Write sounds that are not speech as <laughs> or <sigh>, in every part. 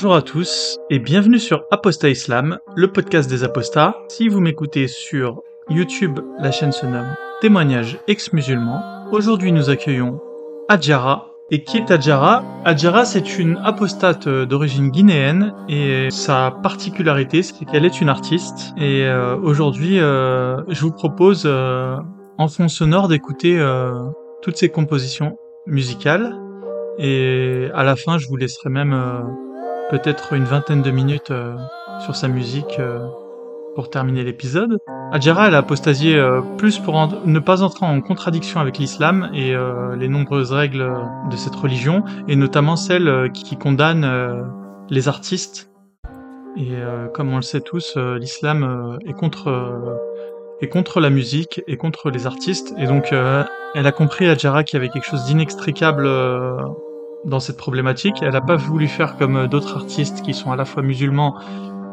Bonjour à tous et bienvenue sur Apostat Islam, le podcast des apostats. Si vous m'écoutez sur YouTube, la chaîne se nomme Témoignages ex-musulmans. Aujourd'hui, nous accueillons Adjara. Et qui est Adjara? Adjara, c'est une apostate euh, d'origine guinéenne et sa particularité, c'est qu'elle est une artiste. Et euh, aujourd'hui, euh, je vous propose en fond sonore d'écouter toutes ses compositions musicales. Et à la fin, je vous laisserai même peut-être une vingtaine de minutes euh, sur sa musique euh, pour terminer l'épisode. Adjara, elle a apostasié euh, plus pour ne pas entrer en contradiction avec l'islam et euh, les nombreuses règles euh, de cette religion, et notamment celles euh, qui condamnent les artistes. Et comme on le sait tous, l'islam est contre est contre la musique et contre les artistes, et donc euh, elle a compris Adjara qu'il y avait quelque chose d'inextricable euh, dans cette problématique. Elle n'a pas voulu faire comme euh, d'autres artistes qui sont à la fois musulmans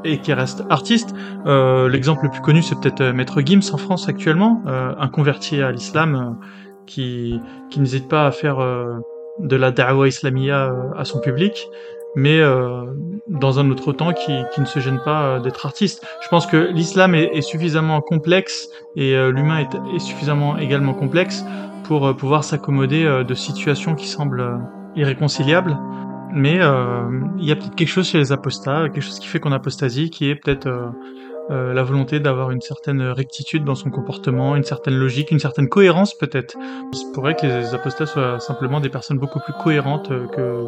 et qui restent artistes. Euh, L'exemple le plus connu, c'est peut-être euh, Maître Gims en France actuellement, un converti à l'islam qui, qui n'hésite pas à faire de la da'wa islamia à son public, mais dans un autre temps qui, qui ne se gêne pas d'être artiste. Je pense que l'islam est, suffisamment complexe et l'humain est, suffisamment également complexe pour pouvoir s'accommoder de situations qui semblent irréconciliables. Mais euh, il y a peut-être quelque chose chez les apostats, quelque chose qui fait qu'on apostasie, qui est peut-être euh, euh, la volonté d'avoir une certaine rectitude dans son comportement, une certaine logique, une certaine cohérence peut-être. Il se pourrait que les apostats soient simplement des personnes beaucoup plus cohérentes que,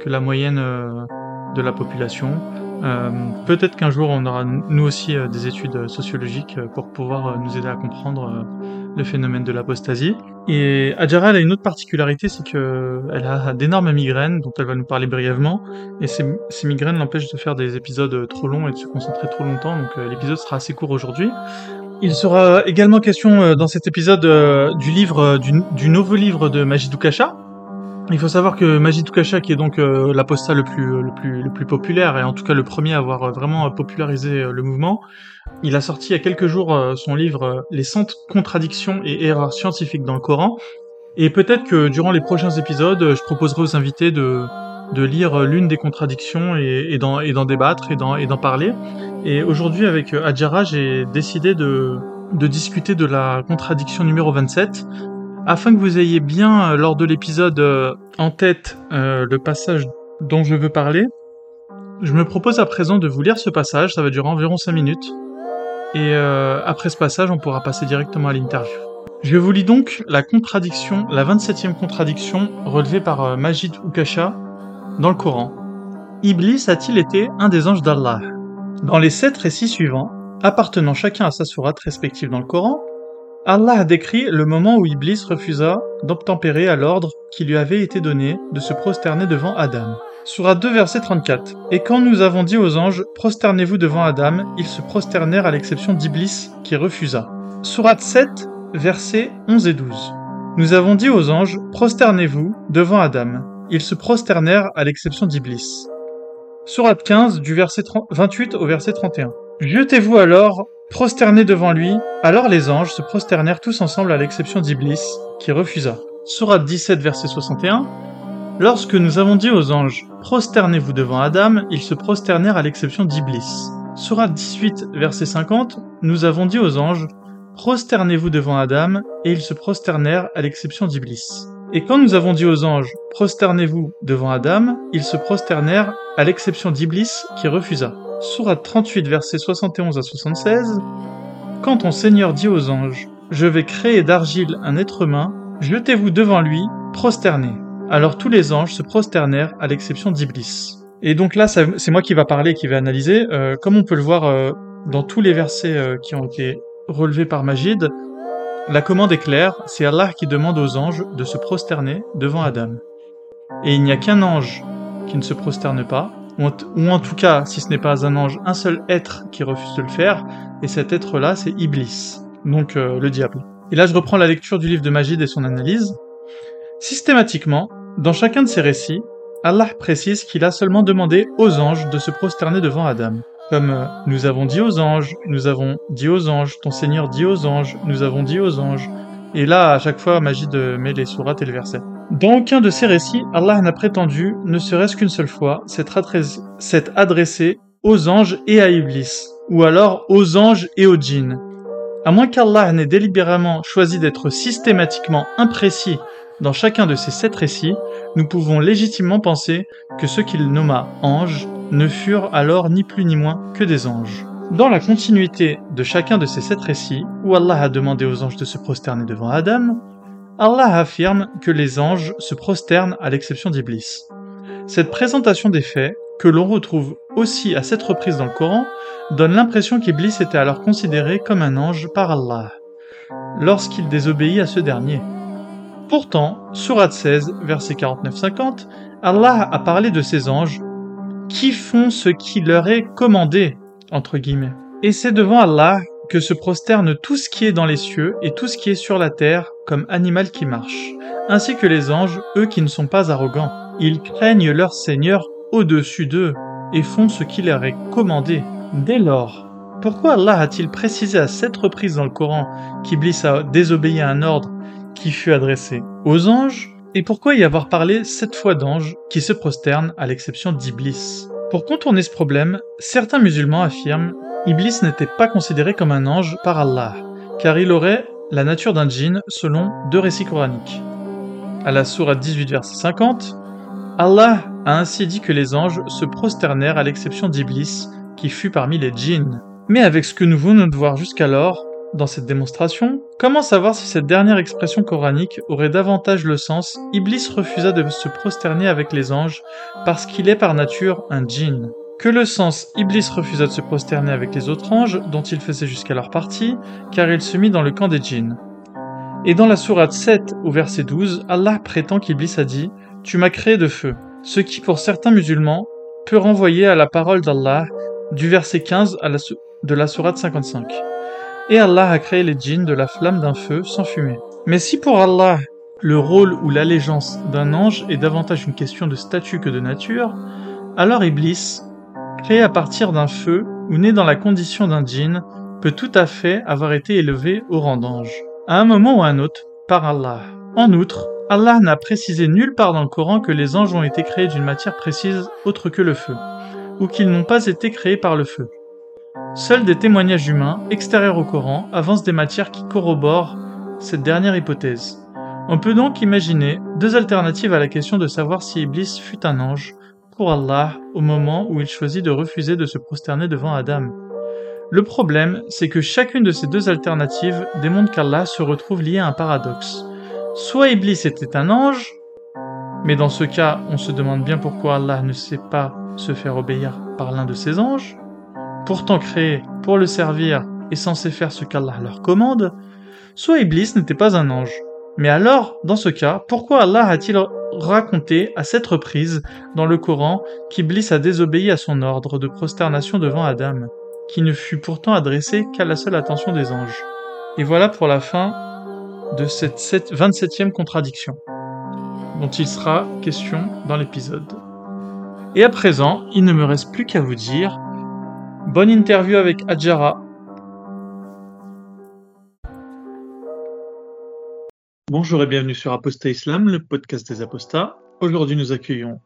que la moyenne euh, de la population. Euh, peut-être qu'un jour on aura nous aussi des études sociologiques pour pouvoir nous aider à comprendre le phénomène de l'apostasie. Et Adjara, elle a une autre particularité, c'est que elle a d'énormes migraines, dont elle va nous parler brièvement. Et ces, migraines l'empêchent de faire des épisodes euh, trop longs et de se concentrer trop longtemps, donc euh, l'épisode sera assez court aujourd'hui. Il sera également question euh, dans cet épisode euh, du livre, euh, du, nouveau livre de Majidou Kacha. Il faut savoir que Majidou Kacha, qui est donc euh, le plus, le, plus, le plus populaire, et en tout cas le premier à avoir euh, vraiment euh, popularisé euh, le mouvement, il a sorti il y a quelques jours euh, son livre euh, Les 100 contradictions et erreurs scientifiques dans le Coran. Et peut-être que durant les prochains épisodes, je proposerai aux invités de, de lire euh, l'une des contradictions et, et d'en débattre et d'en parler. Et aujourd'hui, avec Adjara, j'ai décidé de, de discuter de la contradiction numéro 27, afin que vous ayez bien, lors de l'épisode, en tête le passage dont je veux parler. Je me propose à présent de vous lire ce passage, ça va durer environ 5 minutes. Et euh, après ce passage, on pourra passer directement à l'interview. Je vous lis donc la contradiction, la 27e contradiction relevée par euh, Majid Ukasha dans le Coran. Iblis a-t-il été un des anges d'Allah? Dans les sept récits suivants, appartenant chacun à sa sourate respective dans le Coran, Allah décrit le moment où Iblis refusa d'obtempérer à l'ordre qui lui avait été donné de se prosterner devant Adam. Sourate 2 verset 34. Et quand nous avons dit aux anges, prosternez-vous devant Adam, ils se prosternèrent à l'exception d'Iblis qui refusa. Sourate 7 versets 11 et 12. Nous avons dit aux anges, prosternez-vous devant Adam. Ils se prosternèrent à l'exception d'Iblis. Sourate 15 du verset 30 28 au verset 31. Jetez-vous alors, prosternez devant lui. Alors les anges se prosternèrent tous ensemble à l'exception d'Iblis, qui refusa. Sourate 17 verset 61. Lorsque nous avons dit aux anges, prosternez-vous devant Adam, ils se prosternèrent à l'exception d'Iblis. Sourate 18 verset 50. Nous avons dit aux anges, prosternez-vous devant Adam, et ils se prosternèrent à l'exception d'Iblis. Et quand nous avons dit aux anges, prosternez-vous devant Adam, ils se prosternèrent à l'exception d'Iblis qui refusa. Sourate 38 versets 71 à 76. Quand ton Seigneur dit aux anges, je vais créer d'argile un être humain, jetez-vous devant lui, prosternez. Alors tous les anges se prosternèrent à l'exception d'Iblis. Et donc là, c'est moi qui va parler, qui va analyser. Euh, comme on peut le voir euh, dans tous les versets euh, qui ont été relevés par Majid, la commande est claire, c'est Allah qui demande aux anges de se prosterner devant Adam. Et il n'y a qu'un ange qui ne se prosterne pas, ou en, ou en tout cas, si ce n'est pas un ange, un seul être qui refuse de le faire, et cet être-là, c'est Iblis, donc le diable. Et là, je reprends la lecture du livre de Majid et son analyse. Systématiquement, dans chacun de ces récits, Allah précise qu'il a seulement demandé aux anges de se prosterner devant Adam. Comme nous avons dit aux anges, nous avons dit aux anges, ton Seigneur dit aux anges, nous avons dit aux anges. Et là, à chaque fois, Majid euh, met les sourates et le verset. Dans aucun de ces récits, Allah n'a prétendu, ne serait-ce qu'une seule fois, s'être adressé aux anges et à Iblis, ou alors aux anges et aux djinns. À moins qu'Allah n'ait délibérément choisi d'être systématiquement imprécis dans chacun de ces sept récits, nous pouvons légitimement penser que ceux qu'il nomma anges ne furent alors ni plus ni moins que des anges. Dans la continuité de chacun de ces sept récits, où Allah a demandé aux anges de se prosterner devant Adam, Allah affirme que les anges se prosternent à l'exception d'Iblis. Cette présentation des faits, que l'on retrouve aussi à cette reprise dans le Coran, donne l'impression qu'Iblis était alors considéré comme un ange par Allah, lorsqu'il désobéit à ce dernier. Pourtant, Surat 16, verset 49-50, Allah a parlé de ces anges qui font ce qui leur est commandé, entre guillemets. Et c'est devant Allah que se prosterne tout ce qui est dans les cieux et tout ce qui est sur la terre comme animal qui marche, ainsi que les anges, eux qui ne sont pas arrogants. Ils craignent leur Seigneur au-dessus d'eux et font ce qui leur est commandé. Dès lors, pourquoi Allah a-t-il précisé à cette reprise dans le Coran qu'Iblis a désobéi à un ordre qui fut adressé aux anges Et pourquoi y avoir parlé sept fois d'anges qui se prosternent à l'exception d'Iblis Pour contourner ce problème, certains musulmans affirment Iblis n'était pas considéré comme un ange par Allah, car il aurait la nature d'un djinn selon deux récits coraniques. À la sourate 18 verset 50, Allah a ainsi dit que les anges se prosternèrent à l'exception d'Iblis, qui fut parmi les djinns. Mais avec ce que nous venons de voir jusqu'alors, dans cette démonstration, comment savoir si cette dernière expression coranique aurait davantage le sens? Iblis refusa de se prosterner avec les anges parce qu'il est par nature un djinn que le sens? Iblis refusa de se prosterner avec les autres anges dont il faisait jusqu'alors partie, car il se mit dans le camp des djinns. Et dans la sourate 7 au verset 12, Allah prétend qu'Iblis a dit Tu m'as créé de feu, ce qui pour certains musulmans peut renvoyer à la parole d'Allah du verset 15 à la de la sourate 55. Et Allah a créé les djinns de la flamme d'un feu sans fumée. Mais si pour Allah le rôle ou l'allégeance d'un ange est davantage une question de statut que de nature, alors Iblis, créé à partir d'un feu ou né dans la condition d'un djinn, peut tout à fait avoir été élevé au rang d'ange, à un moment ou à un autre, par Allah. En outre, Allah n'a précisé nulle part dans le Coran que les anges ont été créés d'une matière précise autre que le feu, ou qu'ils n'ont pas été créés par le feu. Seuls des témoignages humains, extérieurs au Coran, avancent des matières qui corroborent cette dernière hypothèse. On peut donc imaginer deux alternatives à la question de savoir si Iblis fut un ange, pour Allah au moment où il choisit de refuser de se prosterner devant Adam. Le problème, c'est que chacune de ces deux alternatives démontre qu'Allah se retrouve lié à un paradoxe. Soit Iblis était un ange, mais dans ce cas, on se demande bien pourquoi Allah ne sait pas se faire obéir par l'un de ses anges, pourtant créé pour le servir et censé faire ce qu'Allah leur commande, soit Iblis n'était pas un ange. Mais alors, dans ce cas, pourquoi Allah a-t-il raconté à cette reprise dans le Coran qu'Iblis a désobéi à son ordre de prosternation devant Adam, qui ne fut pourtant adressé qu'à la seule attention des anges? Et voilà pour la fin de cette 27e contradiction, dont il sera question dans l'épisode. Et à présent, il ne me reste plus qu'à vous dire bonne interview avec Adjara. Bonjour et bienvenue sur Apostat Islam, le podcast des apostats. Aujourd'hui, nous accueillons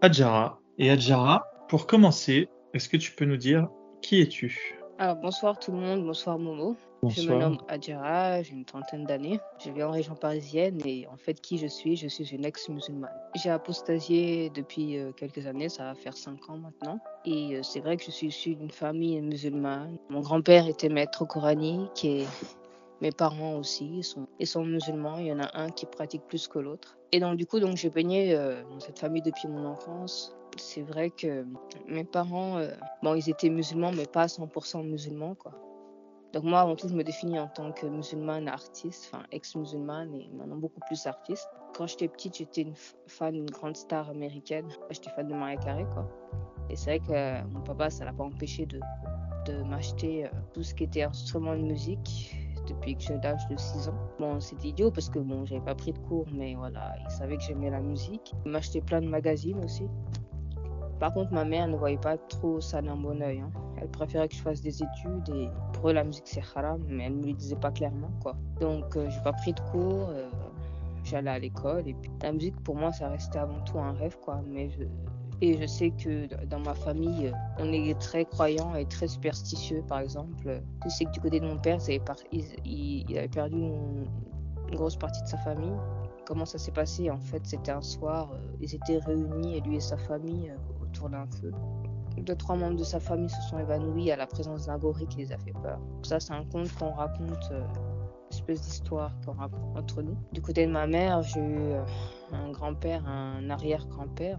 Adjara. Et Adjara, pour commencer, est-ce que tu peux nous dire qui es-tu? Alors, bonsoir tout le monde, bonsoir Momo. Je me Bonsoir. nomme Adjara, j'ai une trentaine d'années. Je vis en région parisienne et en fait, qui je suis? Je suis une ex-musulmane. J'ai apostasié depuis euh, quelques années, ça va faire cinq ans maintenant. Et euh, c'est vrai que je suis issue d'une famille musulmane. Mon grand-père était maître coranique et mes parents aussi ils sont, ils sont musulmans. Il y en a un qui pratique plus que l'autre. Et donc, du coup, donc, j'ai baigné euh, dans cette famille depuis mon enfance. C'est vrai que mes parents, euh, bon, ils étaient musulmans, mais pas à 100% musulmans, quoi. Donc moi, avant tout, je me définis en tant que musulmane artiste, enfin ex-musulmane et maintenant beaucoup plus artiste. Quand j'étais petite, j'étais une fan d'une grande star américaine. J'étais fan de Maria Carey, quoi. Et c'est vrai que euh, mon papa, ça l'a pas empêché de, de m'acheter euh, tout ce qui était instrument de musique depuis que j'ai l'âge de 6 ans. Bon, c'était idiot parce que bon, j'avais pas pris de cours, mais voilà, il savait que j'aimais la musique. Il m'achetait plein de magazines aussi. Par contre, ma mère ne voyait pas trop ça d'un bon oeil. Hein. Elle préférait que je fasse des études et pour eux, la musique c'est haram, mais elle ne me le disait pas clairement, quoi. Donc, euh, j'ai pas pris de cours, euh, j'allais à l'école et puis la musique pour moi, ça restait avant tout un rêve, quoi. Mais et je sais que dans ma famille, on est très croyants et très superstitieux. Par exemple, je sais que du côté de mon père, il, avait perdu une, grosse partie de sa famille. Comment ça s'est passé? En fait, c'était un soir, euh, ils étaient réunis, lui et sa famille, euh, autour d'un feu. Deux, trois membres de sa famille se sont évanouis à la présence d'un gorille qui les a fait peur. Ça, c'est un conte qu'on raconte, euh, une espèce d'histoire qu'on raconte entre nous. Du côté de ma mère, j'ai eu un grand-père, un arrière-grand-père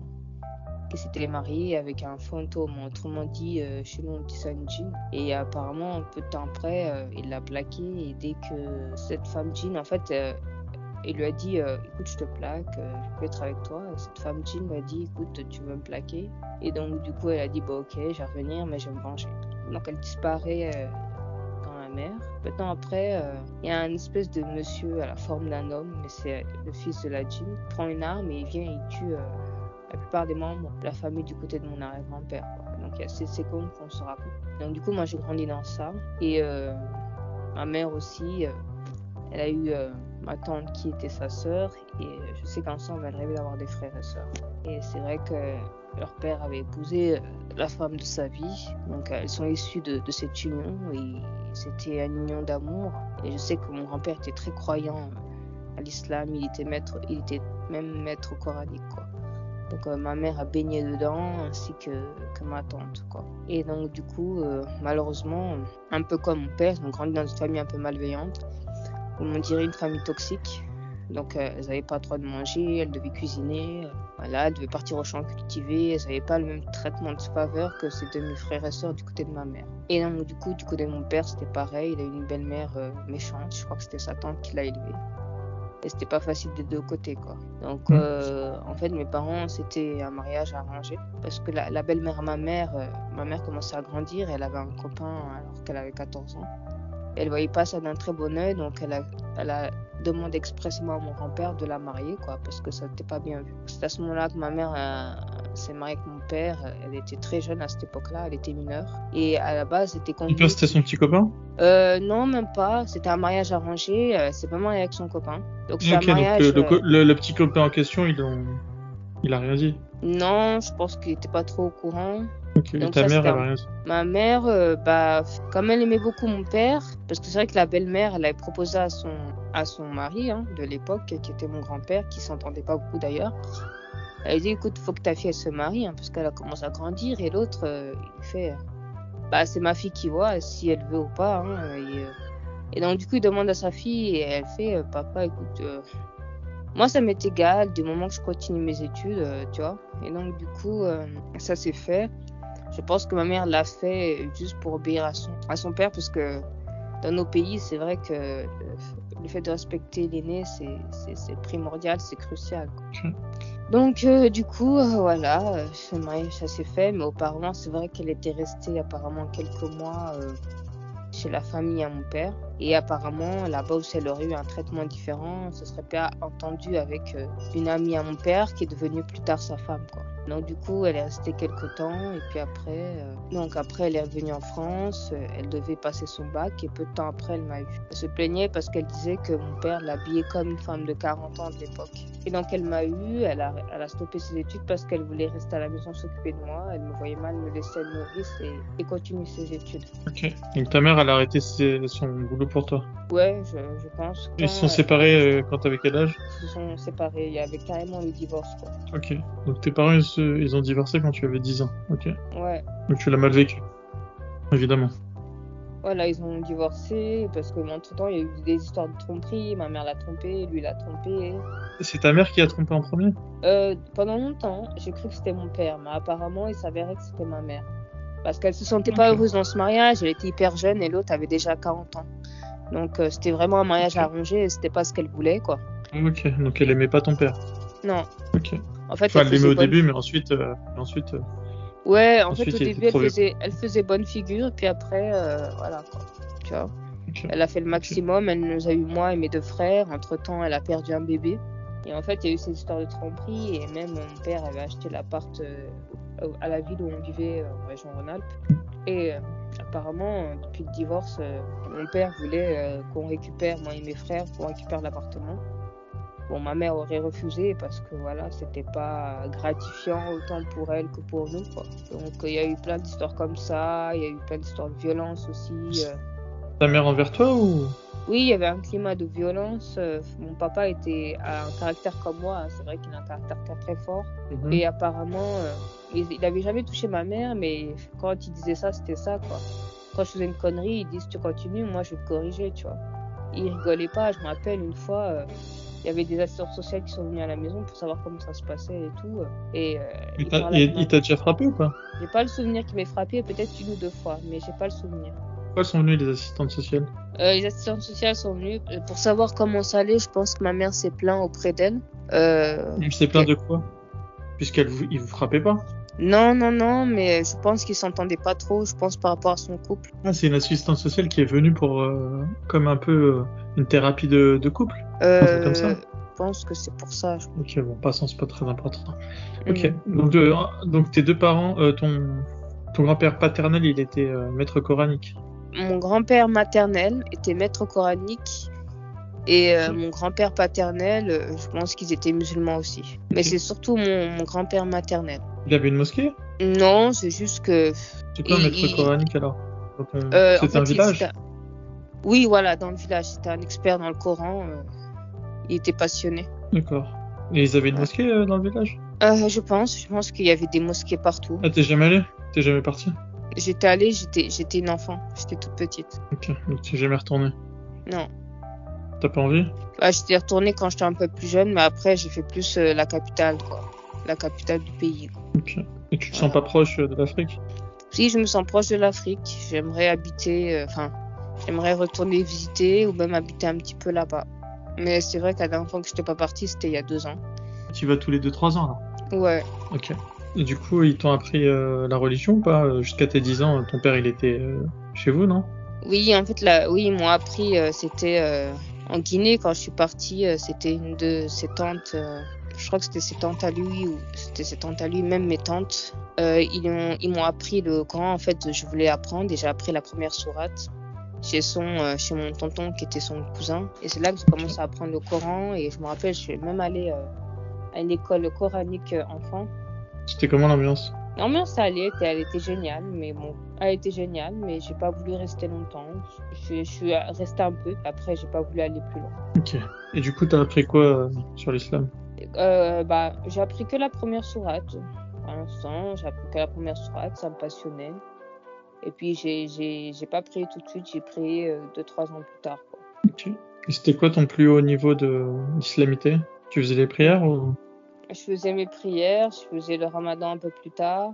qui s'était marié avec un fantôme, autrement dit, euh, chez nous on dit Sanjin. Et apparemment, un peu de temps après, euh, il l'a plaqué. Et dès que cette femme Jean, en fait, euh, il lui a dit Écoute, je te plaque, je peux être avec toi. Et cette femme Jean lui a dit Écoute, tu veux me plaquer? Et donc, du coup, elle a dit Bah, ok, je vais revenir, mais je vais me venger. Donc, elle disparaît dans la mer. Peu de temps après, il y a un espèce de monsieur à la forme d'un homme, mais c'est le fils de la Jean, prend une arme et il vient et il tue la plupart des membres de la famille du côté de mon arrière-grand-père. Donc c'est ces contes qu'on se raconte. Donc du coup, moi j'ai grandi dans ça. Et euh, ma mère aussi, euh, elle a eu euh, ma tante qui était sa sœur. Et je sais qu'ensemble, elle rêvait d'avoir des frères et sœurs. Et c'est vrai que leur père avait épousé la femme de sa vie. Donc elles sont issues de, cette union. Et c'était une union d'amour. Et je sais que mon grand-père était très croyant à l'islam. Il était maître, il était même maître coranique. Quoi. Donc euh, ma mère a baigné dedans ainsi que, ma tante. Et donc du coup, euh, malheureusement, un peu comme mon père, ils ont grandi dans une famille un peu malveillante. On dirait une famille toxique. Donc euh, elles n'avaient pas le droit de manger, elles devaient cuisiner, voilà, elles devaient partir au champ cultiver, elles n'avaient pas le même traitement de faveur que ses demi-frères et sœurs du côté de ma mère. Et donc du coup, du côté de mon père, c'était pareil, il a eu une belle-mère méchante, je crois que c'était sa tante qui l'a élevé et c'était pas facile des deux côtés quoi. Donc mm. euh, en fait mes parents c'était un mariage arrangé parce que la, belle-mère ma mère euh, ma mère commençait à grandir elle avait un copain alors qu'elle avait 14 ans. Elle voyait pas ça d'un très bon oeil donc elle a, elle a demandé expressément à mon grand-père de la marier quoi parce que ça n'était pas bien vu. C'est à ce moment-là que ma mère euh, s'est mariée avec mon père. Elle était très jeune à cette époque-là, elle était mineure. Et à la base, c'était Ton père, c'était son petit copain? Euh, Non, même pas. C'était un mariage arrangé. Euh, c'est pas marié avec son copain. Donc, c'est un mariage. Donc, euh, le, petit copain en question, il, a... il a rien dit Non, je pense qu'il était pas trop au courant. Donc, ta mère, elle a rien dit Ma mère, bah, comme elle aimait beaucoup mon père, parce que c'est vrai que la belle-mère, elle avait proposé à son, à son mari hein, de l'époque, qui était mon grand-père, qui s'entendait pas beaucoup d'ailleurs. Elle dit écoute, faut que ta fille elle se marie hein, parce qu'elle a commencé à grandir et l'autre euh, il fait bah c'est ma fille qui voit si elle veut ou pas. Hein, et, euh, et, donc du coup il demande à sa fille et elle fait euh, papa écoute moi ça m'est égal du moment que je continue mes études tu vois. Et donc du coup ça s'est fait. Je pense que ma mère l'a fait juste pour obéir à son, à son père parce que dans nos pays c'est vrai que le fait de respecter l'aîné c'est primordial, c'est crucial. <laughs> Donc, euh, du coup, euh, voilà, euh, ça s'est fait. Mais auparavant, c'est vrai qu'elle était restée apparemment quelques mois chez la famille à mon père. Et apparemment, là-bas où elle aurait eu un traitement différent, ce serait pas entendu avec une amie à mon père qui est devenue plus tard sa femme. Donc du coup, elle est restée quelques temps et puis après, euh, donc après, elle est revenue en France. Euh, elle devait passer son bac et peu de temps après, elle m'a eu. Elle se plaignait parce qu'elle disait que mon père l'habillait comme une femme de 40 ans de l'époque. Et donc elle m'a eu. Elle a, stoppé ses études parce qu'elle voulait rester à la maison s'occuper de moi. Elle me voyait mal me laisser le nourrice et, et continuer ses études. Ok. Donc ta mère, elle a arrêté son boulot pour toi. Ouais, je, je pense. Ils se sont séparés euh, quand t'avais quel âge? Ils se sont séparés. Il y avait carrément le divorce quoi. Ok. Donc tes parents ils se ils ont divorcé quand tu avais 10 ans. Ok. Ouais. Donc tu l'as mal vécu. Évidemment. Voilà, ils ont divorcé parce que entre temps il y a eu des histoires de tromperie. Ma mère l'a trompé, lui l'a trompé. C'est ta mère qui a trompé en premier? Euh, pendant longtemps, j'ai cru que c'était mon père, mais apparemment il s'avérait que c'était ma mère. Parce qu'elle se sentait pas heureuse dans ce mariage, elle était hyper jeune et l'autre avait déjà 40 ans. Donc euh, c'était vraiment un mariage arrangé et c'était pas ce qu'elle voulait quoi. Ok, donc elle aimait pas ton père. Non, Ok. en fait Enfin, elle l'aimait au bonne- début, mais ensuite, euh, ensuite euh, Ouais, en Ensuite, fait, au début, elle faisait, elle faisait bonne figure, puis après, voilà, quoi. Tu vois, elle a fait le maximum, elle nous a eu moi et mes deux frères. Entre-temps, elle a perdu un bébé. Et en fait, il y a eu cette histoire de tromperie, et même mon père avait acheté l'appart à la ville où on vivait, euh, en région Rhône-Alpes. Et euh, apparemment, euh, depuis le divorce, mon père voulait qu'on récupère, moi et mes frères, qu'on récupère l'appartement. Bon, ma mère aurait refusé parce que voilà, c'était pas gratifiant autant pour elle que pour nous. Donc il y a eu plein d'histoires comme ça, il y a eu plein d'histoires de violence aussi. Ta mère envers toi ou? Oui, il y avait un climat de violence. euh, mon papa était a un caractère comme moi, hein, c'est vrai qu'il a un caractère très, très fort. Mhm. Et apparemment, euh, il il avait jamais touché ma mère, mais quand il disait ça, c'était ça quoi. Quand je faisais une connerie, il dit si tu continues, moi je vais te corriger, tu vois. Il rigolait pas. Je me rappelle une fois, euh, il y avait des assistants sociaux qui sont venus à la maison pour savoir comment ça se passait et tout. Et euh, il t'a déjà frappé ou pas? J'ai pas le souvenir qu'il m'ait frappé, peut-être une ou deux fois, mais j'ai pas le souvenir. Pourquoi sont venues les assistantes sociales Euh, les assistantes sociales sont venues euh, pour savoir comment ça allait. Je pense que ma mère s'est plaint auprès d'elle. Euh, Il s'est plaint de quoi? Puisqu'il vous, il vous frappait pas? Non, non, non, mais je pense qu'ils s'entendaient pas trop. Je pense par rapport à son couple. Ah, c'est une assistante sociale qui est venue pour euh, comme un peu une thérapie de, de couple? Euh, comme ça? Je pense que c'est pour ça. je- Ok, bon, passons, c'est pas très important. Ok, Mm. donc, de- donc tes deux parents, euh, ton, ton grand-père paternel, il était euh, maître coranique. Mon grand-père maternel était maître coranique. Et euh, mon grand-père paternel, euh, je pense qu'ils étaient musulmans aussi. Mais c'est surtout mon, mon grand-père maternel. Il avait une mosquée? Non, c'est juste que C'est quoi un maître il- coranique alors? Euh, C'était un fait, village? Oui, voilà, dans le village. C'était un expert dans le Coran. Il était passionné. D'accord. Et ils avaient une mosquée dans le village? Je pense, je pense qu'il y avait des mosquées partout. Ah, t'es jamais allé? T'es jamais parti? J'étais allée, j'étais, j'étais une enfant, j'étais toute petite. Ok, donc t'es jamais retourné Non. T'as pas envie? Bah, j'étais retournée quand j'étais un peu plus jeune, mais après j'ai fait plus euh, la capitale, quoi. La capitale du pays. quoi. Ok. Et tu te Voilà. sens pas proche euh, de l'Afrique? Si je me sens proche de l'Afrique, j'aimerais habiter, euh, enfin, j'aimerais retourner visiter ou même habiter un petit peu là-bas. Mais c'est vrai qu'à la dernière fois que j'étais pas partie, c'était il y a deux ans. Tu vas tous les 2-3 ans là Ouais. Ok. Du coup, ils t'ont appris euh, la religion ou pas? Euh, Jusqu'à tes 10 ans, ton père il était euh, chez vous, non? Oui, en fait, oui, ils m'ont appris, euh, c'était euh, en Guinée quand je suis partie, euh, c'était une de ses tantes, euh, je crois que c'était ses tantes à lui, ou c'était ses tantes à lui, même mes tantes. Euh, ils m'ont ils m'ont appris le Coran, en fait, je voulais apprendre et j'ai appris la première sourate chez, son, euh, chez mon tonton qui était son cousin. Et c'est là que j'ai commencé à apprendre le Coran et je me rappelle, je suis même allée euh, à une école coranique euh, enfant. C'était comment l'ambiance? L'ambiance, ça allait, elle était géniale, mais bon, elle était géniale, mais j'ai pas voulu rester longtemps. Je, je suis restée un peu, après j'ai pas voulu aller plus loin. Ok. Et du coup, t'as appris quoi euh, sur l'islam? Euh, bah, j'ai appris que la première sourate. Pour l'instant, j'ai appris que la première sourate, ça me passionnait. Et puis j'ai pas prié tout de suite, j'ai prié euh, deux trois ans plus tard. Quoi. Ok. Et c'était quoi ton plus haut niveau d'islamité? Tu faisais les prières ou? Je faisais mes prières, je faisais le ramadan un peu plus tard.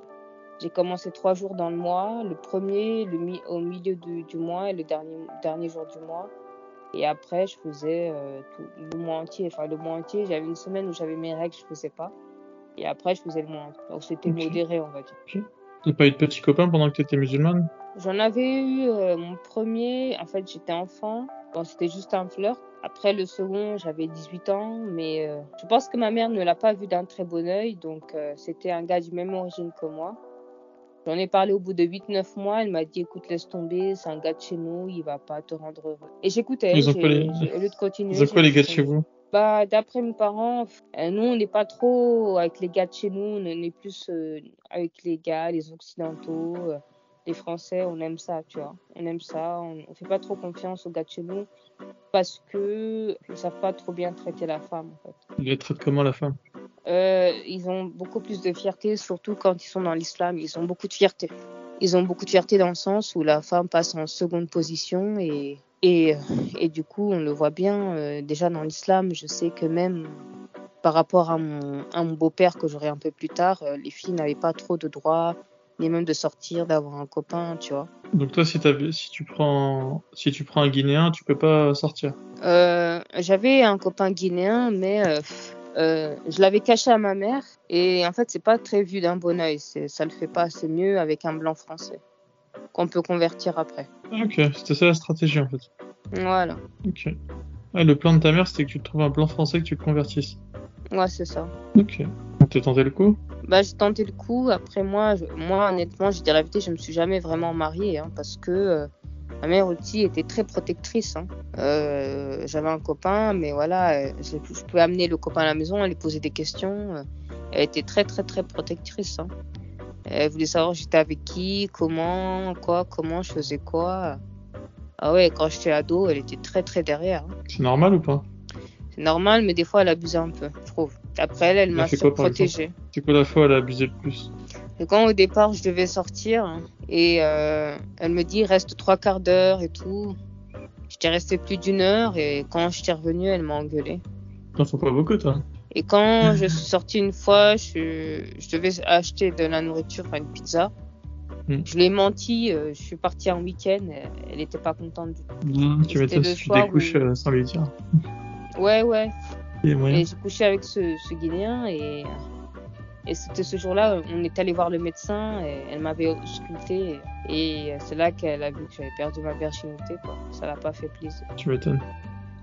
J'ai commencé trois jours dans le mois, le premier le mi au milieu du, du mois et le dernier, dernier jour du mois. Et après, je faisais euh, tout, le mois entier. Enfin, le mois entier, j'avais une semaine où j'avais mes règles, je faisais pas. Et après, je faisais le mois entier. Donc, c'était modéré, on va dire. T'as pas eu de petits copains pendant que t'étais musulmane? J'en avais eu euh, mon premier, en fait, j'étais enfant. Bon, c'était juste un flirt. Après le second, j'avais 18 ans, mais euh, je pense que ma mère ne l'a pas vu d'un très bon œil, donc euh, c'était un gars du même origine que moi. J'en ai parlé au bout de 8-9 mois, elle m'a dit écoute, laisse tomber, c'est un gars de chez nous, il va pas te rendre heureux. Et j'écoutais, au lieu de continuer. Ils ont quoi les gars de chez vous? Bah, d'après mes parents, euh, nous, on n'est pas trop avec les gars de chez nous, on est plus euh, avec les gars, les Occidentaux, euh, les Français, on aime ça, tu vois. On aime ça, on, on fait pas trop confiance aux gars de chez nous parce que ils savent pas trop bien traiter la femme, en fait. Ils les traitent comment la femme? Euh, ils ont beaucoup plus de fierté, surtout quand ils sont dans l'islam, ils ont beaucoup de fierté. ils ont beaucoup de fierté dans le sens où la femme passe en seconde position et, et, et du coup, on le voit bien. euh, déjà dans l'islam, je sais que même par rapport à mon, à mon beau-père que j'aurai un peu plus tard, euh, les filles n'avaient pas trop de droits, ni même de sortir, d'avoir un copain, tu vois. Donc toi, si, tu prends, si tu prends un Guinéen, tu peux pas sortir. Euh, J'avais un copain guinéen, mais euh, euh, je l'avais caché à ma mère. Et en fait, c'est pas très vu d'un bon oeil. Ça le fait pas. C'est mieux avec un blanc français qu'on peut convertir après. Ah, Ok, c'était ça la stratégie en fait. Voilà. Ok. Ouais, le plan de ta mère, c'était que tu trouves un plan français que tu convertisses. Ouais, c'est ça. Ok. T'as tenté le coup? Bah, j'ai tenté le coup. Après, moi, je- moi honnêtement, je dis la vérité, je me suis jamais vraiment mariée. hein, parce que euh, ma mère aussi était très protectrice. hein. Euh, J'avais un copain, mais voilà, euh, je, je pouvais amener le copain à la maison, elle lui posait des questions. elle était très, très, très protectrice. hein. Elle voulait savoir j'étais avec qui, comment, quoi, comment, je faisais quoi. Ah ouais, quand j'étais ado, elle était très, très derrière. C'est normal ou pas? C'est normal, mais des fois, elle abusait un peu, je trouve. Après, elle, m'a fait quoi, par protégée. C'est quoi la fois elle a abusé le plus Et quand au départ je devais sortir et euh, elle me dit reste trois quarts d'heure et tout, j'étais restée plus d'une heure et quand j'étais revenue elle m'a engueulée. T'en faut pas beaucoup toi. Et quand <laughs> je suis sortie une fois, je, je devais acheter de la nourriture, enfin une pizza. Hmm. Je lui ai menti, euh, je suis partie en week-end, elle- elle était pas contente du tout. tu m'étonnes le si tu découches où- euh, sans lui dire. Ouais, ouais. Et j'ai couché avec ce, ce Guinéen et, et c'était ce jour-là, on est allé voir le médecin et elle m'avait ausculté et c'est là qu'elle a vu que j'avais perdu ma virginité. Quoi. Ça l'a pas fait plaisir. Tu m'étonnes.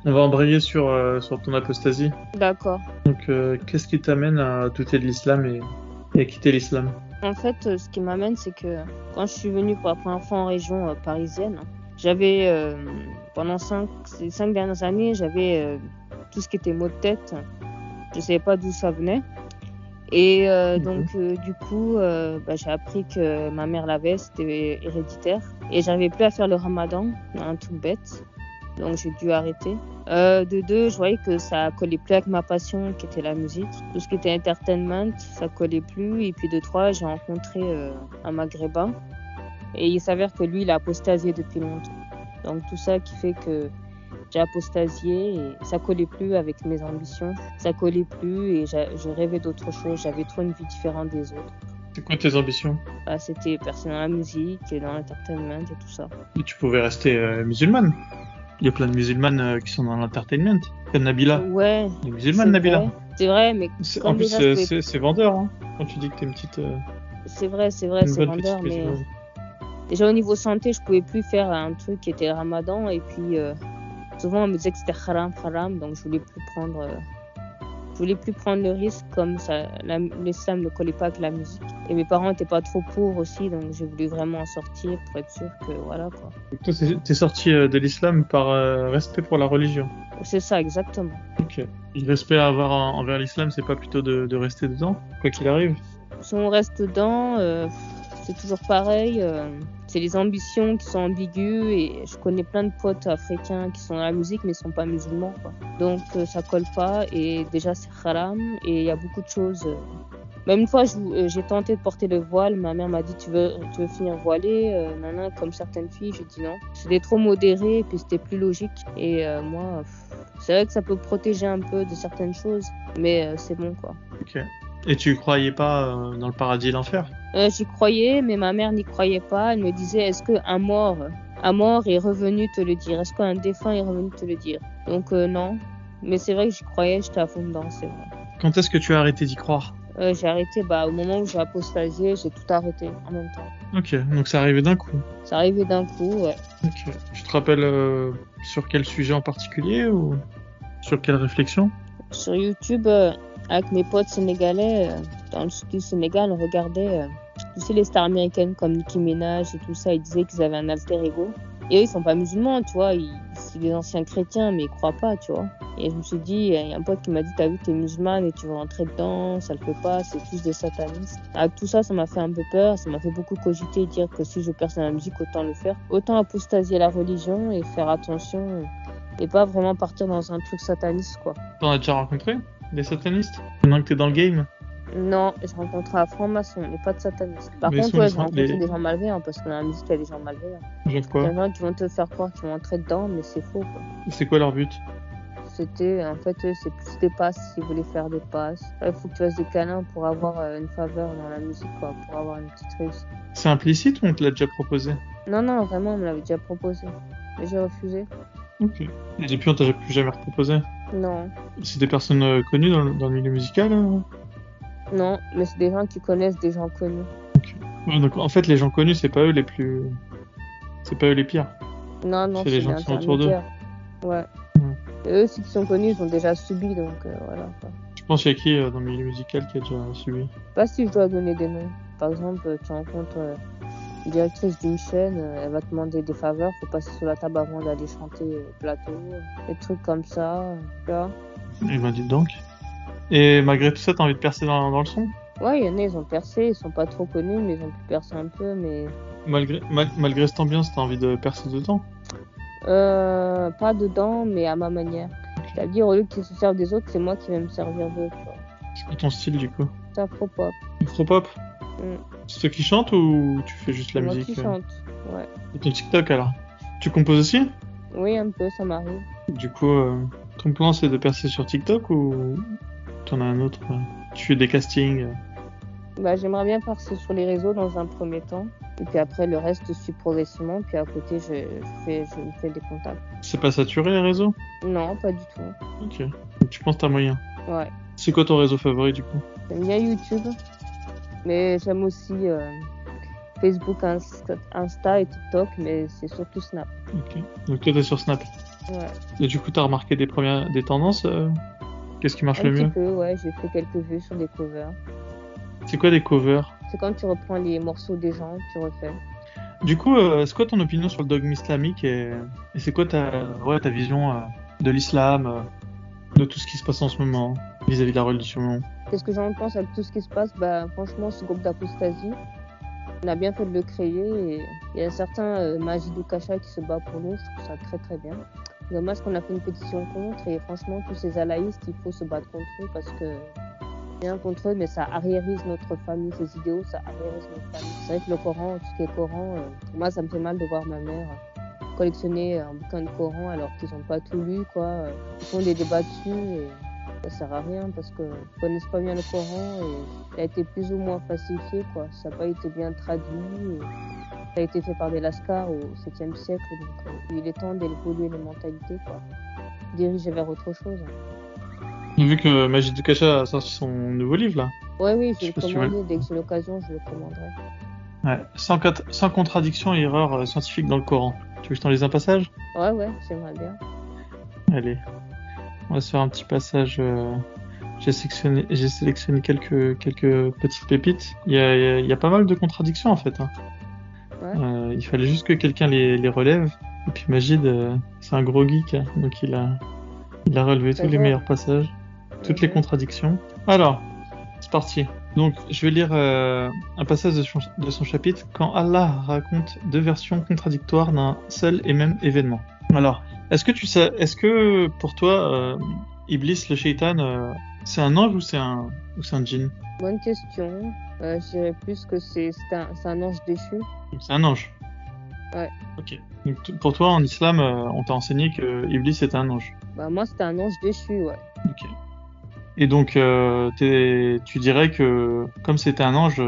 On va embrayer sur, euh, sur ton apostasie. D'accord. Donc, euh, qu'est-ce qui t'amène à douter de l'islam et, et à quitter l'islam? En fait, euh, ce qui m'amène, c'est que quand je suis venue pour la première fois en région parisienne, j'avais, pendant cinq, ces cinq dernières années, j'avais tout ce qui était maux de tête. Je savais pas d'où ça venait. Et euh, Mhm. donc, euh, du coup, euh, bah, j'ai appris que ma mère l'avait, c'était héréditaire. Et j'arrivais plus à faire le ramadan, un truc bête. Donc, j'ai dû arrêter. Euh, de deux, je voyais que ça collait plus avec ma passion, qui était la musique. Tout ce qui était entertainment, ça collait plus. Et puis de trois, j'ai rencontré euh, un maghrébin. Et il s'avère que lui, il a apostasié depuis longtemps. Donc tout ça qui fait que j'ai apostasié et ça collait plus avec mes ambitions. Ça collait plus et je rêvais d'autre chose. J'avais trop une vie différente des autres. C'est quoi tes ambitions? Bah, C'était percer dans la musique et dans l'entertainment et tout ça. Et Tu pouvais rester euh, musulmane. Il y a plein de musulmanes euh, qui sont dans l'entertainment. Comme Nabila. Ouais, Elle est c'est musulmane, Nabila. C'est vrai, mais En plus, c'est- vendeur. Hein, quand tu dis que t'es une petite. euh, c'est vrai, c'est vrai, c'est vendeur. Mais déjà au niveau santé, je pouvais plus faire un truc qui était le ramadan. Et puis euh, souvent on me disait que c'était haram, haram. Donc je voulais plus prendre. euh, je voulais plus prendre le risque comme ça. la- L'islam ne collait pas avec la musique. Et mes parents n'étaient pas trop pour aussi. Donc j'ai voulu vraiment en sortir pour être sûr que voilà quoi. Donc Toi, t'es- sorti euh, de l'islam par euh, respect pour la religion? C'est ça exactement. Ok. Le respect à avoir en- envers l'islam, c'est pas plutôt de, de rester dedans, quoi qu'il arrive? Si on reste dedans, euh, c'est toujours pareil. euh, c'est les ambitions qui sont ambiguës et je connais plein de potes africains qui sont dans la musique mais ils sont pas musulmans. Donc euh, ça colle pas et déjà c'est haram et il y a beaucoup de choses. Même une fois euh, j'ai tenté de porter le voile, ma mère m'a dit tu veux, finir voilée, euh, comme certaines filles. J'ai dit non. C'était trop modéré et puis c'était plus logique. Et moi, c'est vrai que ça peut protéger un peu de certaines choses mais c'est bon quoi. Et tu croyais pas euh, dans le paradis et l'enfer? Euh, J'y croyais, mais ma mère n'y croyait pas. Elle me disait est-ce qu'un mort, un mort est revenu te le dire? Est-ce qu'un défunt est revenu te le dire? Donc euh, non. Mais c'est vrai que j'y croyais, j'étais à fond dedans, c'est vrai. Quand est-ce que tu as arrêté d'y croire? J'ai arrêté, bah, au moment où j'ai apostasié, j'ai tout arrêté en même temps. Ok, donc c'est arrivé d'un coup. C'est arrivé d'un coup, ouais. Ok. Tu te rappelles sur quel sujet en particulier ou sur quelle réflexion? Sur YouTube, avec mes potes sénégalais, euh, dans le sud du Sénégal, on regardait, euh, tu sais, les stars américaines comme Nicki Minaj et tout ça, ils disaient qu'ils avaient un alter ego. Et eux, ils sont pas musulmans, tu vois, ils, c'est des anciens chrétiens, mais ils croient pas, tu vois. Et je me suis dit, il y a un pote qui m'a dit, t'as vu, t'es musulmane et tu veux rentrer dedans, ça le fait pas, c'est tous des satanistes. Avec tout ça, ça m'a fait un peu peur, ça m'a fait beaucoup cogiter, dire que si je perce dans la musique, autant le faire. Autant apostasier la religion et faire attention et pas vraiment partir dans un truc sataniste, quoi. T'en as déjà rencontré? Des satanistes Maintenant que t'es dans le game Non, je rencontre un franc-maçon, mais pas de sataniste. Par Mais contre, ouais, j'ai rencontré les- des gens malveillants parce que dans la musique, il y a des gens malveillants. Genre Il y quoi a des gens qui vont te faire croire qu'ils vont entrer dedans, mais c'est faux. quoi. C'est quoi leur but C'était, en fait, eux, c'est plus des passes, s'ils voulaient faire des passes. Il faut que tu fasses des câlins pour avoir euh, une faveur dans la musique, quoi, pour avoir une petite réussite. C'est implicite ou on te l'a déjà proposé Non, non, vraiment, on me l'avait déjà proposé. Mais j'ai refusé. Ok. Et depuis, on t'a plus jamais proposé Non, C'est des personnes euh, connues dans le, dans le milieu musical euh non, mais c'est des gens qui connaissent des gens connus. Ouais, donc en fait, les gens connus, c'est pas eux les plus. C'est pas eux les pires. Non, non, C'est les gens qui sont autour d'eux. Ouais. Ouais. Et eux, ceux qui sont connus, ils ont déjà subi, donc euh, voilà. quoi. Je pense qu'il y a qui euh, dans le milieu musical qui a déjà subi? Je sais pas si je dois donner des noms. Par exemple, tu rencontres euh, directrice d'une chaîne, euh, elle va te demander des faveurs, faut passer sur la table avant d'aller chanter plateau, euh, des trucs comme ça, euh, vois. Eh ben, dites donc. Et malgré tout ça, t'as envie de percer dans, dans le son? Ouais, il y en a, ils ont percé, ils sont pas trop connus, mais ils ont pu percer un peu, mais malgré, mal- malgré cette ambiance, t'as envie de percer dedans? Euh, pas dedans, mais à ma manière. C'est-à-dire, au lieu qu'ils se servent des autres, c'est moi qui vais me servir d'eux, tu vois. C'est quoi ton style du coup? C'est afro-pop. Afro-pop Mm. C'est toi qui chantes ou tu fais juste la moi musique qui euh chante. Ouais. C'est ton TikTok alors? Tu composes aussi? Oui, un peu, ça m'arrive. Du coup, euh, ton plan c'est de percer sur TikTok ou t'en as un autre euh Tu fais des castings Bah, j'aimerais bien passer sur les réseaux dans un premier temps. Et puis après, le reste suit progressivement. Puis à côté, je, je fais, je des contacts. C'est pas saturé les réseaux? Non, pas du tout. Ok. Donc, tu penses que t'as moyen? Ouais. C'est quoi ton réseau favori du coup? J'aime bien YouTube. Mais j'aime aussi euh, Facebook, Insta, Insta et TikTok. Mais c'est surtout Snap. Ok. Donc toi t'es sur Snap. Ouais. Et du coup t'as remarqué des premières des tendances euh Qu'est-ce qui marche Un le petit mieux peu, ouais. J'ai fait quelques vues sur des covers. C'est quoi des covers C'est quand tu reprends les morceaux des gens, tu refais. Du coup, euh, c'est quoi ton opinion sur le dogme islamique et, et c'est quoi ta, ouais, ta vision euh, de l'islam, euh, de tout ce qui se passe en ce moment vis-à-vis de la religion? Qu'est-ce que j'en pense avec tout ce qui se passe? Bah, franchement, ce groupe d'apostasie, on a bien fait de le créer. Et il y a un certain euh, Majidou Kacha qui se bat pour nous. Je trouve ça très très bien. Dommage qu'on a fait une pétition contre. Et franchement, tous ces alaïstes, il faut se battre contre eux parce que rien contre eux, mais ça arriérise notre famille. Ces idéaux, ça arriérise notre famille. C'est vrai que le Coran, tout ce qui est Coran, euh, moi, ça me fait mal de voir ma mère collectionner un bouquin de Coran alors qu'ils n'ont pas tout lu. Quoi. Ils font des débats dessus. Et ça sert à rien parce que ils connaissent pas bien le Coran et il a été plus ou moins falsifié quoi. Ça n'a pas été bien traduit. ça a été fait par des lascars au 7e siècle donc euh, il est temps d'évoluer les mentalités quoi. Diriger vers autre chose. Vu que Majid Kacha a sorti son nouveau livre là. Ouais oui, Je vais le commander dès que j'ai l'occasion, je le commanderai. Ouais. Sans, sans contradiction et erreur euh, scientifique dans le Coran. Tu veux que je t'en lise un passage? Ouais ouais, j'aimerais bien. Allez. On va se faire un petit passage. euh, J'ai sélectionné, j'ai sélectionné quelques, quelques petites pépites. Il y a, il y pas mal de contradictions en fait. hein. Ouais. Euh, il fallait juste que quelqu'un les, les relève. Et puis Majid, euh, c'est un gros geek, hein, donc il a, il a relevé tous les meilleurs passages, toutes les contradictions. Alors, c'est parti. Donc, je vais lire euh, un passage de son, de son chapitre quand Allah raconte deux versions contradictoires d'un seul et même événement. Alors, est-ce que tu sais, est-ce que pour toi, euh, Iblis, le shaitan, euh, c'est un ange ou c'est un, ou c'est un djinn Bonne question. Euh, je dirais plus que c'est c'est un, c'est un ange déchu. C'est un ange. Ouais. Ok. Donc, t- pour toi, en islam, on t'a enseigné que Iblis est un ange. Bah moi c'était un ange déchu ouais. Ok. Et donc, t'es- tu dirais que comme c'était un ange,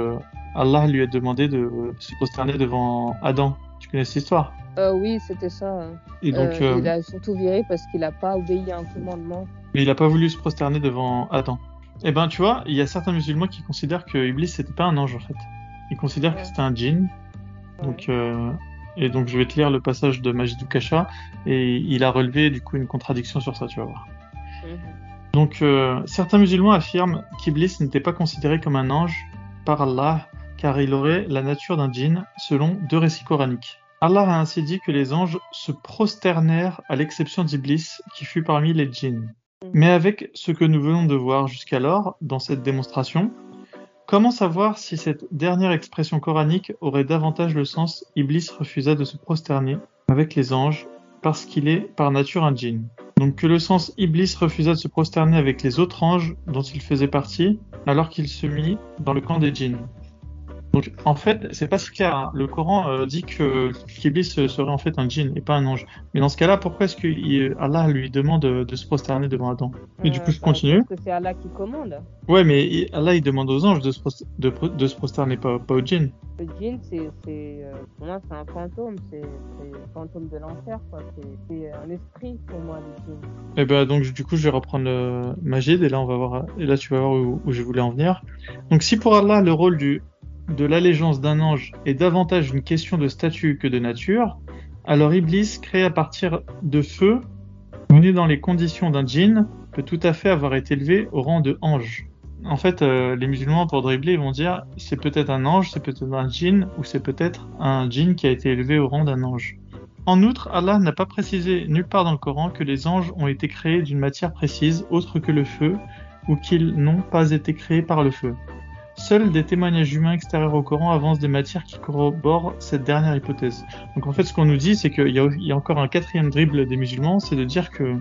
Allah lui a demandé de se prosterner devant Adam. Connais cette histoire Euh, oui c'était ça. Et donc, Euh, euh, Il a surtout viré parce qu'il a pas obéi à un commandement. mais il a pas voulu se prosterner devant Adam. Eh ben, tu vois, il y a certains musulmans qui considèrent que Iblis c'était pas un ange en fait. Ils considèrent Ouais. que c'était un djinn. Donc, euh, et donc je vais te lire le passage de Majidou Kasha et il a relevé du coup une contradiction sur ça, tu vas voir. Mhm. Donc, euh, certains musulmans affirment qu'Iblis n'était pas considéré comme un ange par Allah, car il aurait la nature d'un djinn, selon deux récits coraniques. Allah a ainsi dit que les anges se prosternèrent à l'exception d'Iblis, qui fut parmi les djinns. Mais avec ce que nous venons de voir jusqu'alors dans cette démonstration, comment savoir si cette dernière expression coranique aurait davantage le sens Iblis refusa de se prosterner avec les anges parce qu'il est par nature un djinn? Donc que le sens Iblis refusa de se prosterner avec les autres anges dont il faisait partie, alors qu'il se mit dans le camp des djinns. Donc en fait, c'est pas si clair. hein. Le Coran euh, dit que qu'Iblis serait en fait un djinn et pas un ange. Mais dans ce cas-là, pourquoi est-ce que il- Allah lui demande de, se prosterner devant Adam? Et du coup, je bah, continue. Parce que c'est Allah qui commande. Ouais, mais il- Allah il demande aux anges de se, pros- de, pro- de se prosterner, pas, pas aux djinns. Le djinn, c'est, euh, pour moi, c'est un fantôme. C'est, le fantôme de l'enfer, quoi. C'est, un esprit pour moi, le djinn. Et ben donc du coup je vais reprendre le Majid et là on va voir et là tu vas voir où, où je voulais en venir. Donc si pour Allah le rôle du de l'allégeance d'un ange est davantage une question de statut que de nature, alors Iblis créé à partir de feu, né dans les conditions d'un djinn, peut tout à fait avoir été élevé au rang de ange. En fait, euh, les musulmans pour dribbler vont dire c'est peut-être un ange, c'est peut-être un djinn ou c'est peut-être un djinn qui a été élevé au rang d'un ange. En outre, Allah n'a pas précisé nulle part dans le Coran que les anges ont été créés d'une matière précise autre que le feu, ou qu'ils n'ont pas été créés par le feu. Seuls des témoignages humains extérieurs au Coran avancent des matières qui corroborent cette dernière hypothèse. Donc en fait, ce qu'on nous dit, c'est qu'il y, a- encore un quatrième dribble des musulmans, c'est de dire que,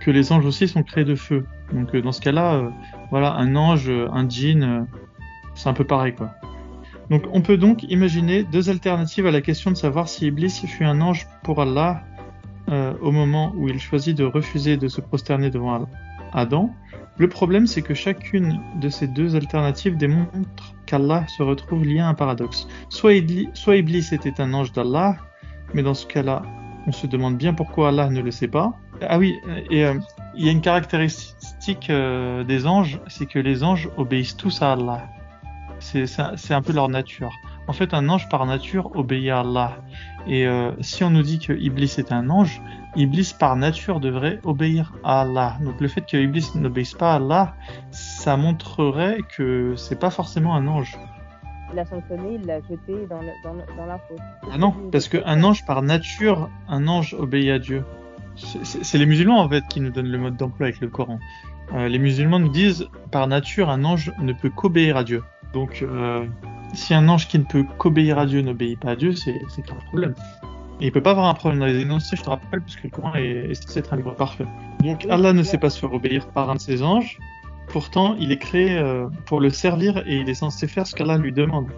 que les anges aussi sont créés de feu. Donc euh, dans ce cas-là, euh, voilà, un ange, euh, un djinn, c'est un peu pareil quoi. Donc on peut donc imaginer deux alternatives à la question de savoir si Iblis fut un ange pour Allah au moment où il choisit de refuser de se prosterner devant Adam. Le problème c'est que chacune de ces deux alternatives démontre qu'Allah se retrouve lié à un paradoxe. Soit, Ibli- soit Iblis était un ange d'Allah, mais dans ce cas-là, on se demande bien pourquoi Allah ne le sait pas. Ah oui, euh, il y a une caractéristique euh, des anges, c'est que les anges obéissent tous à Allah. C'est un peu leur nature. En fait, un ange par nature obéit à Allah. Et euh, si on nous dit que Iblis est un ange, Iblis par nature devrait obéir à Allah. Donc le fait que Iblis n'obéisse pas à Allah, ça montrerait que c'est pas forcément un ange. Il l'a sanctionné, il l'a jeté dans, le- dans, le- dans la faute. Ah non, parce qu'un ange par nature, un ange obéit à Dieu. C'est les musulmans en fait qui nous donnent le mode d'emploi avec le Coran. Euh, les musulmans nous disent par nature un ange ne peut qu'obéir à Dieu. Donc euh, si un ange qui ne peut qu'obéir à Dieu n'obéit pas à Dieu, c'est un problème. Et il peut pas avoir un problème dans les énoncés, je te rappelle, parce que le Coran est, est censé être un livre parfait. Donc Allah ne sait pas se faire obéir par un de ses anges. Pourtant, il est créé euh, pour le servir et il est censé faire ce qu'Allah lui demande.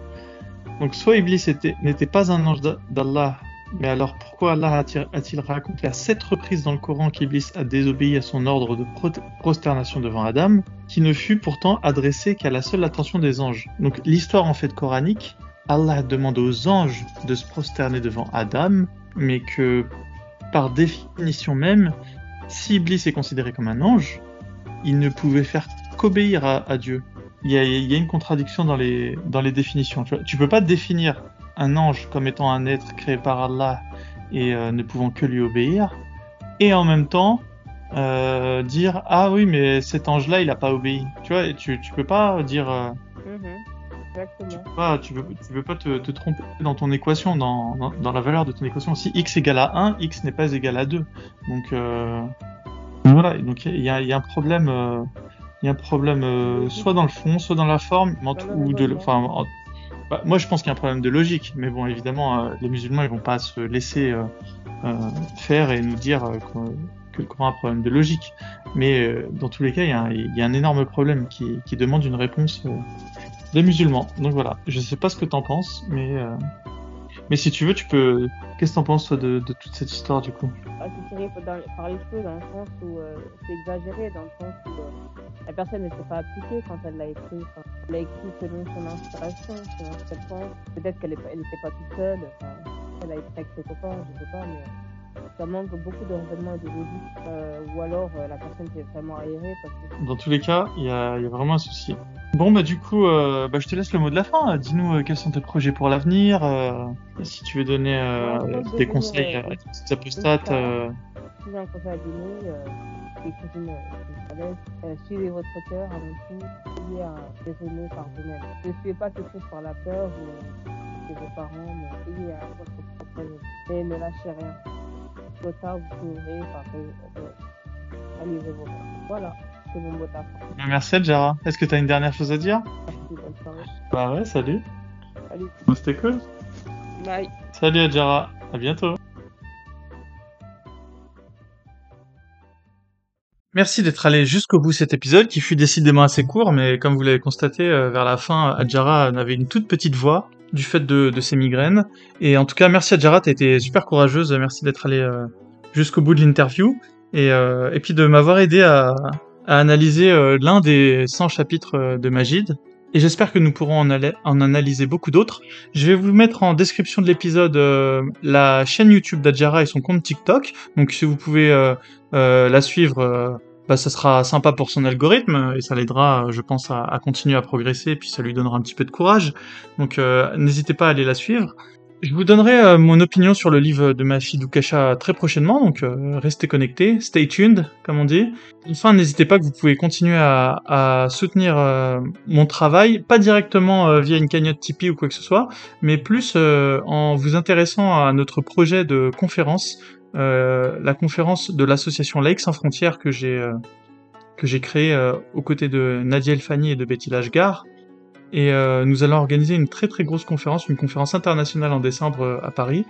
Donc soit Iblis était- n'était pas un ange d'a- d'Allah, mais alors pourquoi Allah a-t-il raconté à sept reprises dans le Coran qu'Iblis a désobéi à son ordre de pro- prosternation devant Adam, qui ne fut pourtant adressé qu'à la seule attention des anges? Donc l'histoire en fait coranique, Allah demande aux anges de se prosterner devant Adam, mais que par définition même, si Iblis est considéré comme un ange, il ne pouvait faire qu'obéir à, Dieu. Il y, a, y a une contradiction dans les, définitions. Tu, tu peux pas définir un ange comme étant un être créé par Allah et euh, ne pouvant que lui obéir, et en même temps euh, dire ah oui mais cet ange-là il a pas obéi. Tu vois, et tu, tu peux pas dire euh, Mhm. Pas, tu peux, tu peux pas te, te tromper dans ton équation, dans, dans, dans la valeur de ton équation. Si x égale à 1, x n'est pas égal à 2. Donc euh, voilà, donc il y a, il y a un problème, euh, il y a un problème euh, soit dans le fond, soit dans la forme, ou de, enfin, en- bah, moi je pense qu'il y a un problème de logique, mais bon évidemment euh, les musulmans ils vont pas se laisser euh, euh, faire et nous dire euh, qu'on- que le Coran a un problème de logique. Mais euh, dans tous les cas il y, a un- y a un énorme problème qui, qui demande une réponse euh, des musulmans. Donc voilà, je sais pas ce que t'en penses, mais mais si tu veux, tu peux. Qu'est-ce que t'en penses toi de, toute cette histoire du coup? Ah, c'est tiré par les cheveux dans le sens où euh, c'est exagéré, dans le sens où euh, la personne ne s'est pas appliquée quand elle l'a écrit. Enfin, elle l'a écrit selon son inspiration, selon ce qu'elle pense. Peut-être qu'elle n'était pas toute seule, enfin, elle a écrit avec ses copains, je sais pas, mais euh, ça manque beaucoup de raisonnement et de logique. Euh, ou alors euh, la personne s'est vraiment aérée parce que Dans tous les cas, il y a, il y a vraiment un souci. Bon bah du coup, euh, bah, je te laisse le mot de la fin. Dis-nous euh, quels sont tes projets pour l'avenir. si tu veux donner Ouais, des conseils à des apostates. euh, si j'ai un conseil à donner, des cousines euh, qui suivez votre cœur avant tout, ayez à raisonner par vous-même. Ne suivez pas quelque chose par la peur ou de vos parents, mais ayez à votre propre. Et ne lâchez rien. Tard, vous euh. Voilà, c'est mon mot. Merci Adjara. Est-ce que t'as une dernière chose à dire? Bah ouais, salut. Salut. Bon, C'était cool. Bye. Salut Adjara. À bientôt. Merci d'être allé jusqu'au bout de cet épisode qui fut décidément assez court, mais comme vous l'avez constaté, euh, vers la fin, Adjara n'avait une toute petite voix du fait de, de, ses migraines. Et en tout cas, merci Adjara, t'as été super courageuse, merci d'être allé euh, jusqu'au bout de l'interview et, euh, et puis de m'avoir aidé à, à analyser l'un des 100 chapitres de Magid et j'espère que nous pourrons en, en analyser beaucoup d'autres. Je vais vous mettre en description de l'épisode euh, la chaîne YouTube d'Adjara et son compte TikTok. Donc si vous pouvez euh, euh, la suivre, bah, ça sera sympa pour son algorithme et ça l'aidera, je pense, à, continuer à progresser et puis ça lui donnera un petit peu de courage. Donc n'hésitez pas à aller la suivre. Je vous donnerai euh, mon opinion sur le livre de ma fille Dukasha très prochainement, donc euh, restez connectés, stay tuned, comme on dit. Enfin, n'hésitez pas que vous pouvez continuer à, à soutenir euh, mon travail, pas directement via une cagnotte Tipeee ou quoi que ce soit, mais plus en vous intéressant à notre projet de conférence, la conférence de l'association Laïcs sans frontières que j'ai que j'ai créé aux côtés de Nadia Elfani et de Betty Lashgar. Et euh, nous allons organiser une très très grosse conférence, une conférence internationale en décembre euh, à Paris.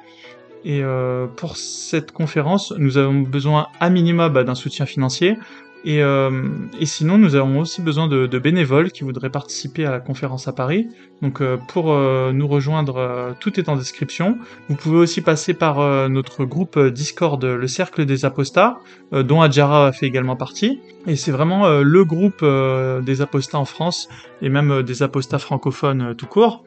Et euh, pour cette conférence, nous avons besoin à minima bah, d'un soutien financier. Et, euh, et, sinon, nous avons aussi besoin de, bénévoles qui voudraient participer à la conférence à Paris. Donc, euh, pour euh, nous rejoindre, euh, tout est en description. Vous pouvez aussi passer par euh, notre groupe Discord, le Cercle des Apostats, dont Adjara fait également partie. Et c'est vraiment le groupe des apostats en France et même des apostats francophones tout court.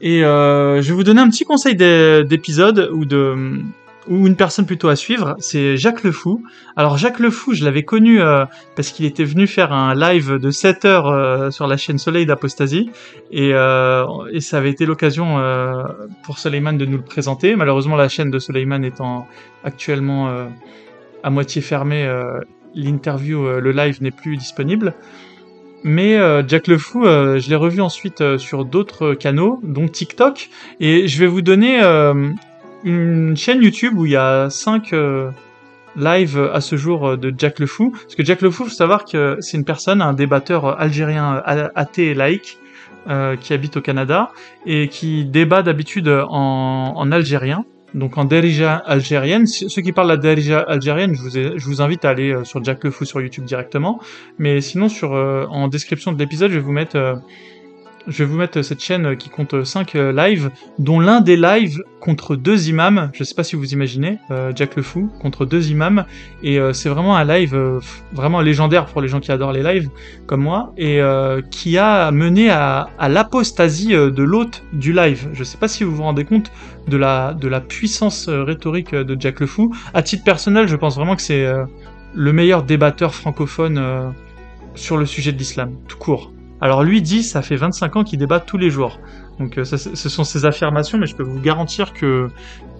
Et je vais vous donner un petit conseil d'épisode ou de ou une personne plutôt à suivre, c'est Jacques Le Fou. Alors Jacques Le Fou, je l'avais connu euh, parce qu'il était venu faire un live de 7 heures euh, sur la chaîne Soleil d'Apostasie et, euh, et, ça avait été l'occasion euh, pour Soleiman de nous le présenter. Malheureusement, la chaîne de Soleiman étant actuellement à moitié fermée, l'interview, le live n'est plus disponible. Mais Jack Le Fou, je l'ai revu ensuite sur d'autres canaux, dont TikTok, et je vais vous donner une chaîne YouTube où il y a 5 euh, lives à ce jour euh, de Jack le Fou. Parce que Jack le Fou, faut savoir que c'est une personne, un débatteur algérien athée et laïque, euh, qui habite au Canada et qui débat d'habitude en, en, algérien, donc en derija algérienne. Ceux qui parlent la derija algérienne, je vous, invite à aller sur Jack le Fou sur YouTube directement. Mais sinon, sur, en description de l'épisode, je vais vous mettre je vais vous mettre cette chaîne qui compte 5 euh, lives, dont l'un des lives contre deux imams, je sais pas si vous imaginez, euh, Jack le Fou, contre deux imams, et euh, c'est vraiment un live vraiment légendaire pour les gens qui adorent les lives, comme moi, et qui a mené à, l'apostasie de l'hôte du live. Je sais pas si vous vous rendez compte de la, de la puissance rhétorique de Jack le Fou. À titre personnel, je pense vraiment que c'est le meilleur débatteur francophone sur le sujet de l'islam, tout court. Alors lui dit, ça fait 25 ans qu'il débat tous les jours. Donc euh, ce sont ses affirmations, mais je peux vous garantir que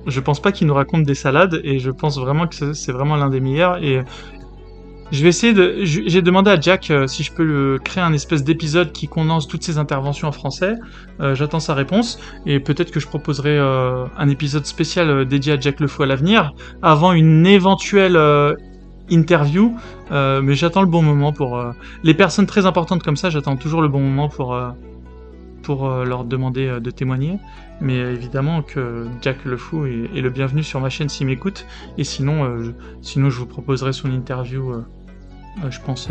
je pense pas qu'il nous raconte des salades, et je pense vraiment que c'est vraiment l'un des meilleurs. Et je vais essayer de. J'ai demandé à Jack euh, si je peux créer un espèce d'épisode qui condense toutes ses interventions en français. Euh, j'attends sa réponse et peut-être que je proposerai un épisode spécial dédié à Jack Le Fou à l'avenir, avant une éventuelle interview, euh, mais j'attends le bon moment pour euh, les personnes très importantes comme ça. J'attends toujours le bon moment pour euh, pour leur demander de témoigner. Mais évidemment que Jack le Fou est, le bienvenu sur ma chaîne s'il m'écoute. Et sinon, sinon je vous proposerai son interview, je pense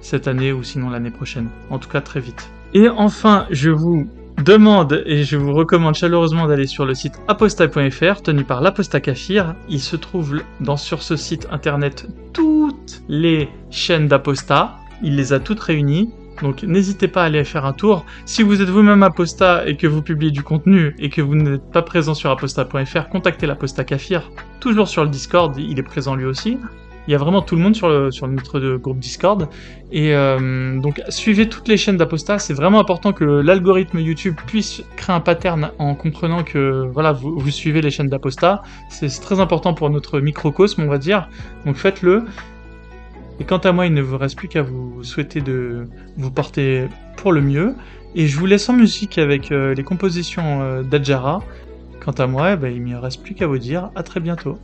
cette année ou sinon l'année prochaine. En tout cas très vite. Et enfin, je vous demande et je vous recommande chaleureusement d'aller sur le site apostat.fr tenu par l'apostat Kafir. Il se trouve dans, sur ce site internet toutes les chaînes d'apostat. Il les a toutes réunies. Donc n'hésitez pas à aller faire un tour. Si vous êtes vous-même apostat et que vous publiez du contenu et que vous n'êtes pas présent sur apostat.fr, contactez l'apostat Kafir, toujours sur le Discord, il est présent lui aussi. Il y a vraiment tout le monde sur, le, sur notre groupe Discord. Et euh, donc suivez toutes les chaînes d'Aposta. C'est vraiment important que l'algorithme YouTube puisse créer un pattern en comprenant que voilà vous, vous suivez les chaînes d'Aposta. C'est très important pour notre microcosme, on va dire. Donc faites-le. Et quant à moi, il ne vous reste plus qu'à vous souhaiter de vous porter pour le mieux. Et je vous laisse en musique avec euh, les compositions euh, d'Adjara. Quant à moi, eh ben, il ne me reste plus qu'à vous dire à très bientôt.